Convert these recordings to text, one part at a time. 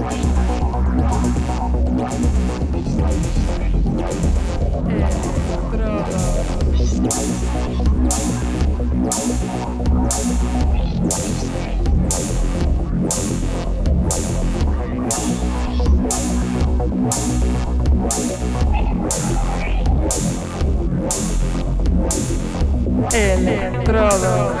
Estrada. Electrodos.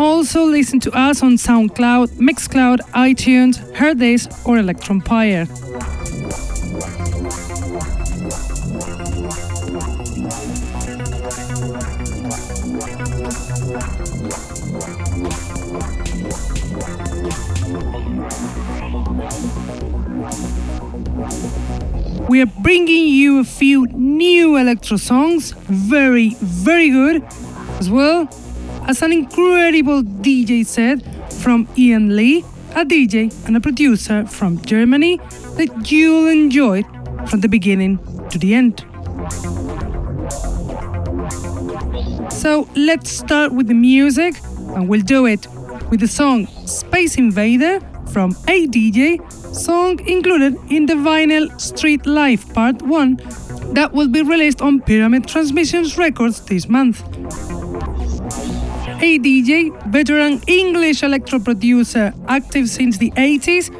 Also listen to us on SoundCloud, Mixcloud, iTunes, Hearthis, or Electronpire. We are bringing you a few new electro songs, very, very good, as well as an incredible DJ set from Ian Lee, a DJ and a producer from Germany that you'll enjoy from the beginning to the end. So let's start with the music, and we'll do it with the song Space Invader from ADJ, song included in the vinyl Street Life Part 1 that will be released on Pyramid Transmissions Records this month. ADJ, veteran English electro producer, active since the 80s,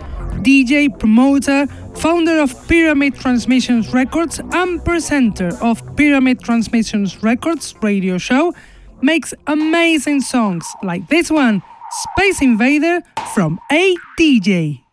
DJ, promoter, founder of Pyramid Transmissions Records, and presenter of Pyramid Transmissions Records radio show, makes amazing songs like this one, Space Invader from ADJ. After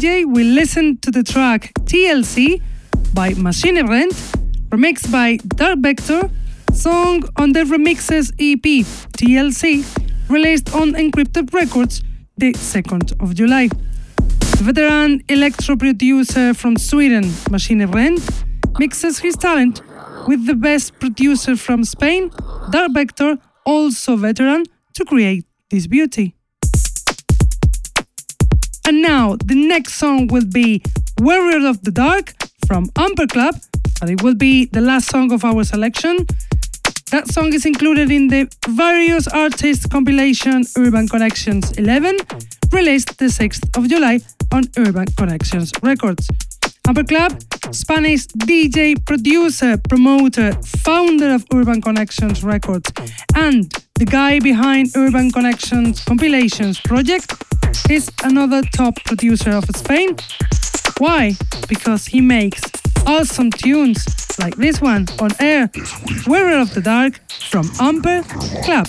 ADJ, we listened to the track TLC by Machine Rent, remixed by Dark Vector, song on the Remixes EP TLC, released on Encrypted Records the 2nd of July. Veteran electro producer from Sweden, Machine Rent, mixes his talent with the best producer from Spain, Dark Vector, also veteran, to create this beauty. Now the next song will be Warrior of the Dark from Amper Club, but it will be the last song of our selection. That song is included in the various artists compilation Urban Connections 11, released the 6th of July on Urban Connections Records. Amper Club, Spanish DJ, producer, promoter, founder of Urban Connections Records, and the guy behind Urban Connections Compilations project, is another top producer of Spain. Why? Because he makes awesome tunes like this one on air, Warrior of the Dark from Amper Club.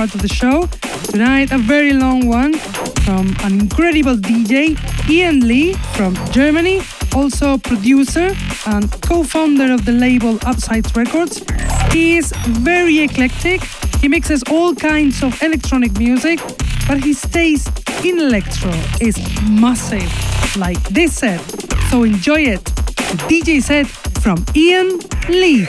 Part of the show. Tonight, a very long one from an incredible DJ, Ian Lee from Germany, also producer and co founder of the label Upsides Records. He is very eclectic, he mixes all kinds of electronic music, but his taste in electro is massive, like this set. So enjoy it. The DJ set from Ian Lee.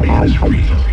reality is real.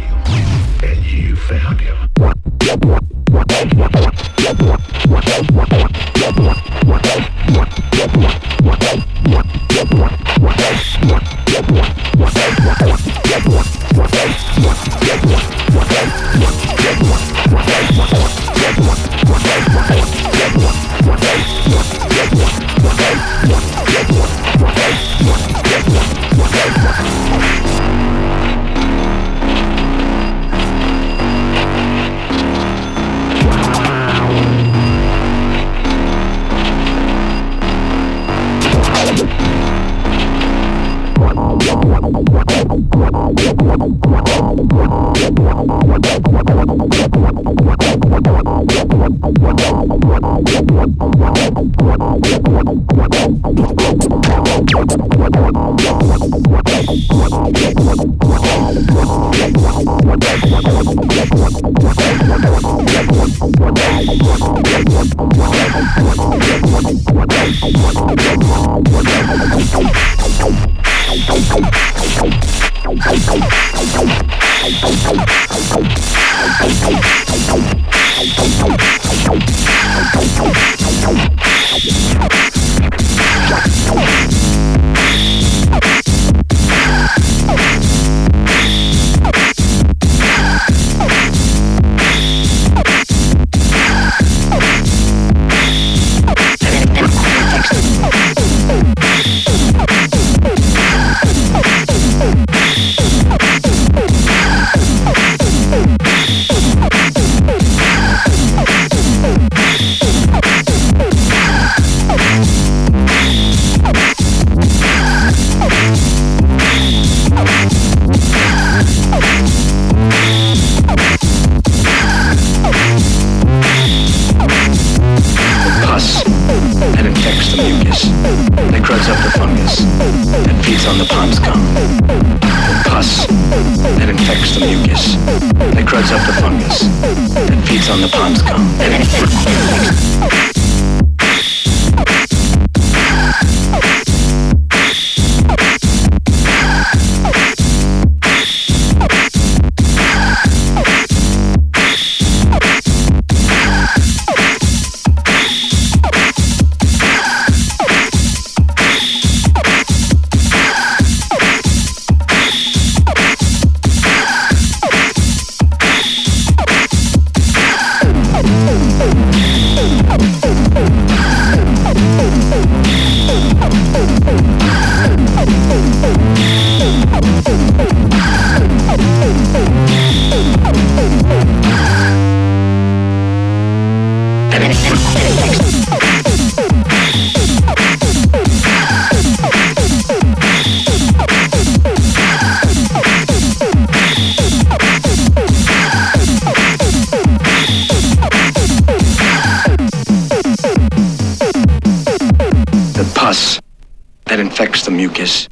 that infects the mucus,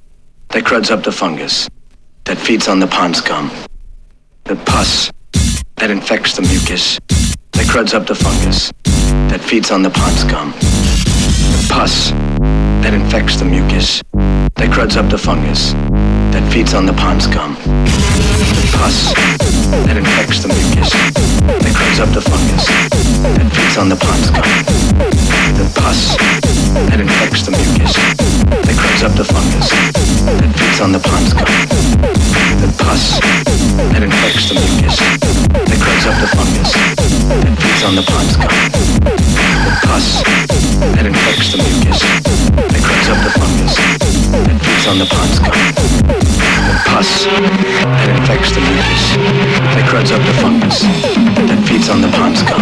that cruds up the fungus, that feeds on the pond scum. The pus that infects the mucus, that cruds up the fungus, that feeds on the pond scum. The pus that infects the mucus, that cruds up the fungus, that feeds on the pond scum. The pus that infects the mucus, that cruds up the fungus, that feeds on the pond scum. The pus that infects the mucus, that cruds up the fungus, that feeds on the pond scum. The pus that infects the mucus, that cruds up the fungus, feeds on the pond scum. The pus that infects the mucus, that cruds up the fungus, that feeds on the pond scum. The pus that infects the mucus, that cruds up the fungus, that feeds on the pond scum.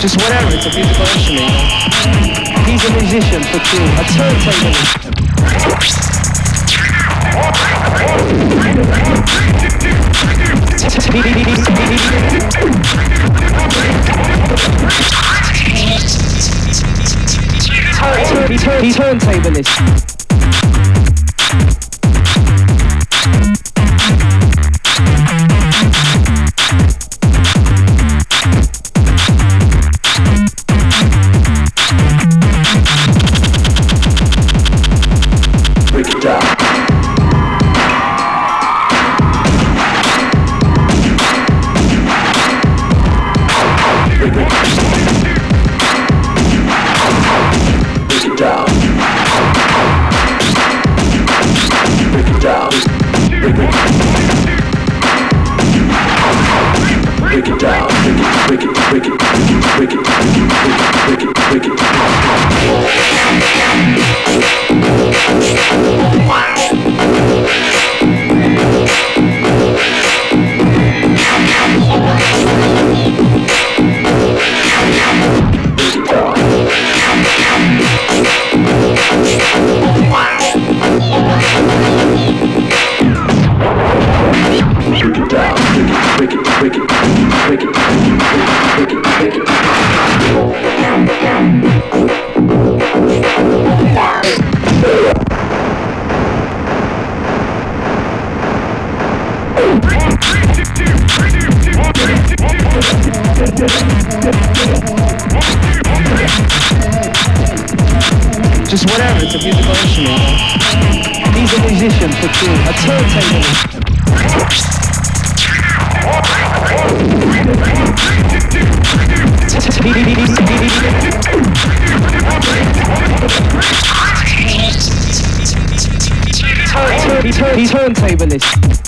Just whatever, it's a musical instrument. He's a musician for cool. A turntable. Turn- turn- Turntablist. Turn- turn- Turntablist.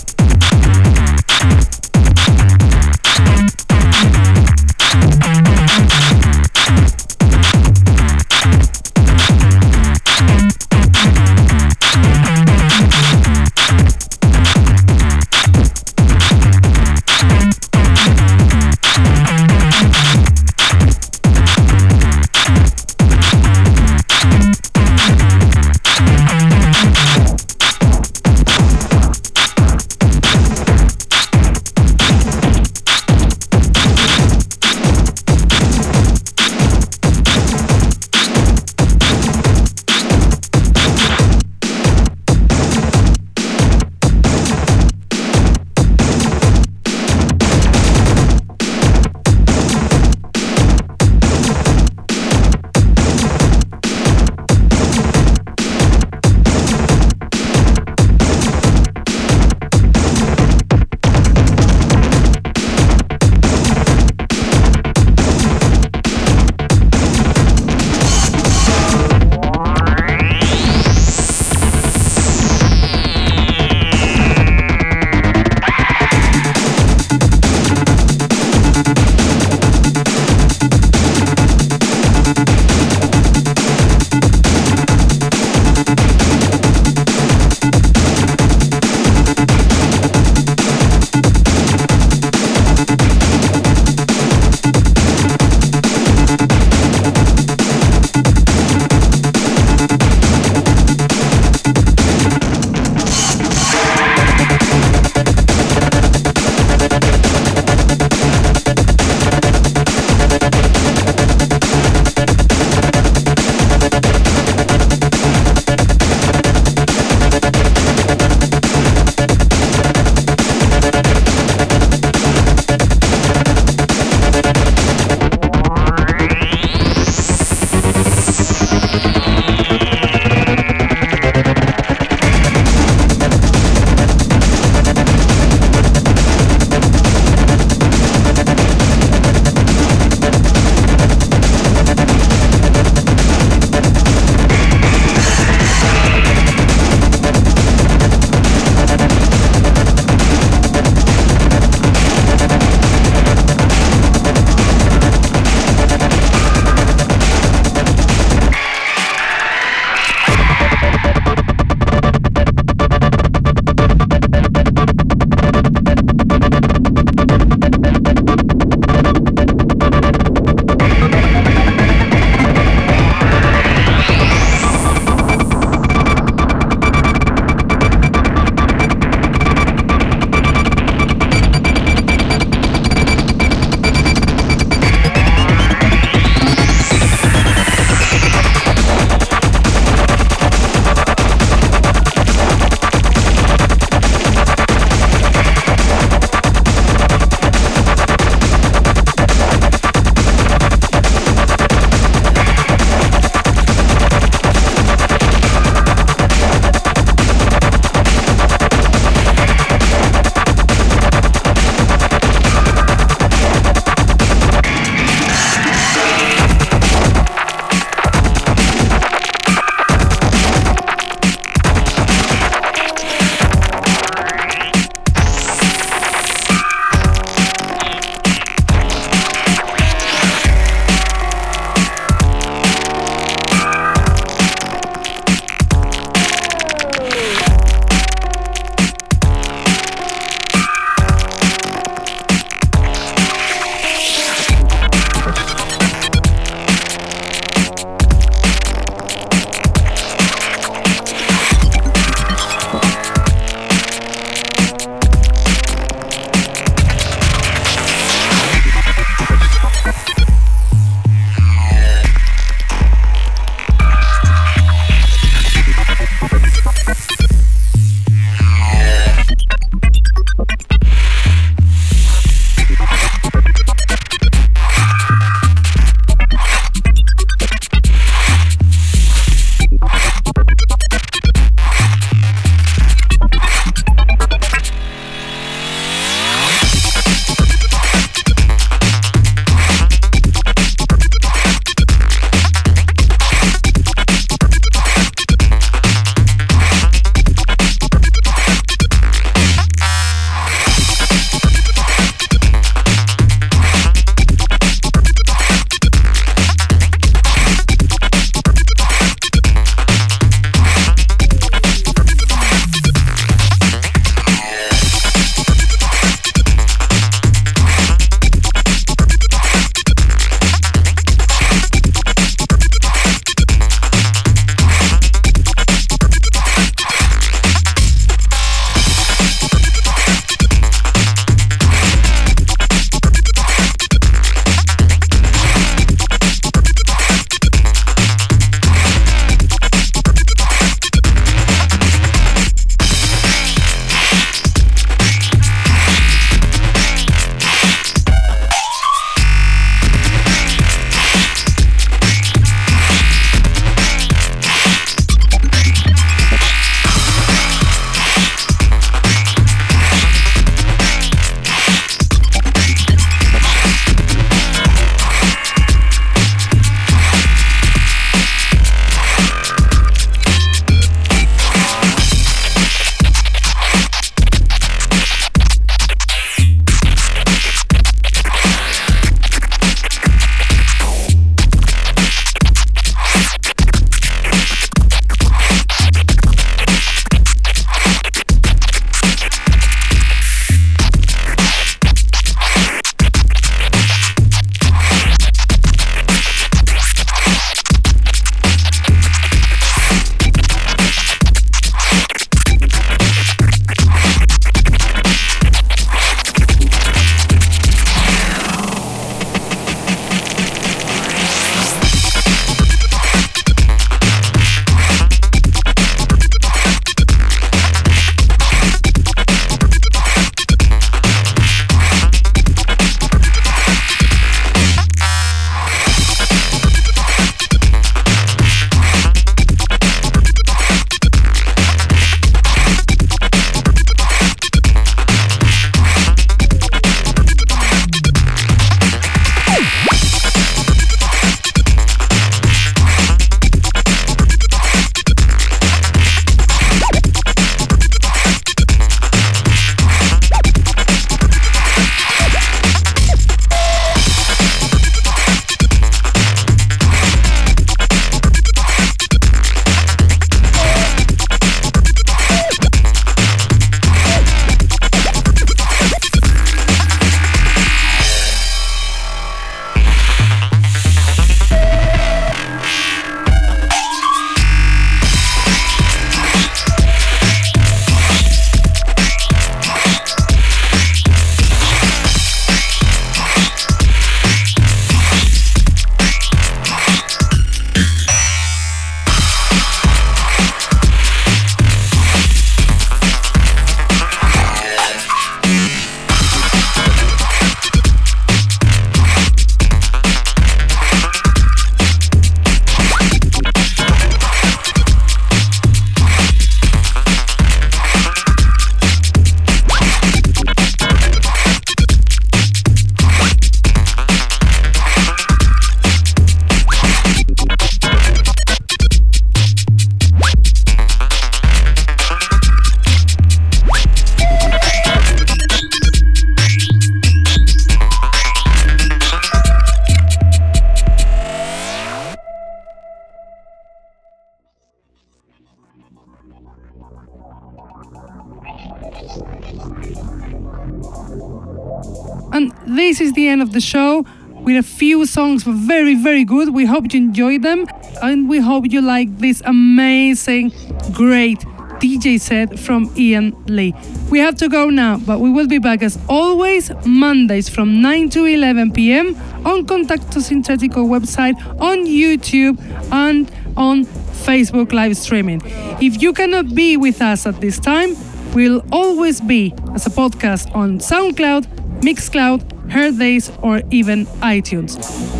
Very, very good. We hope you enjoyed them and we hope you like this amazing, great DJ set from Ian Lee. We have to go now, but we will be back as always Mondays from 9 to 11 p.m. on Contacto Sintetico website, on YouTube, and on Facebook live streaming. If you cannot be with us at this time, we'll always be as a podcast on SoundCloud, Mixcloud, Herdays, or even iTunes.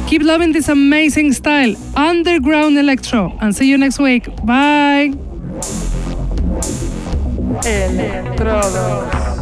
Keep loving this amazing style, underground electro, and see you next week. Bye. Electrodos.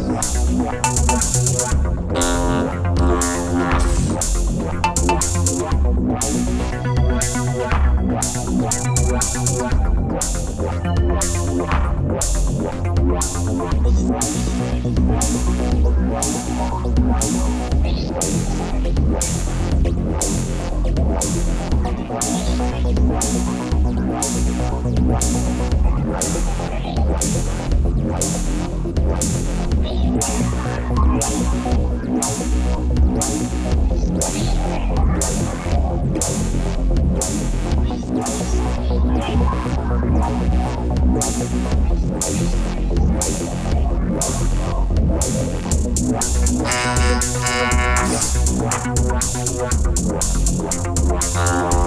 Wow.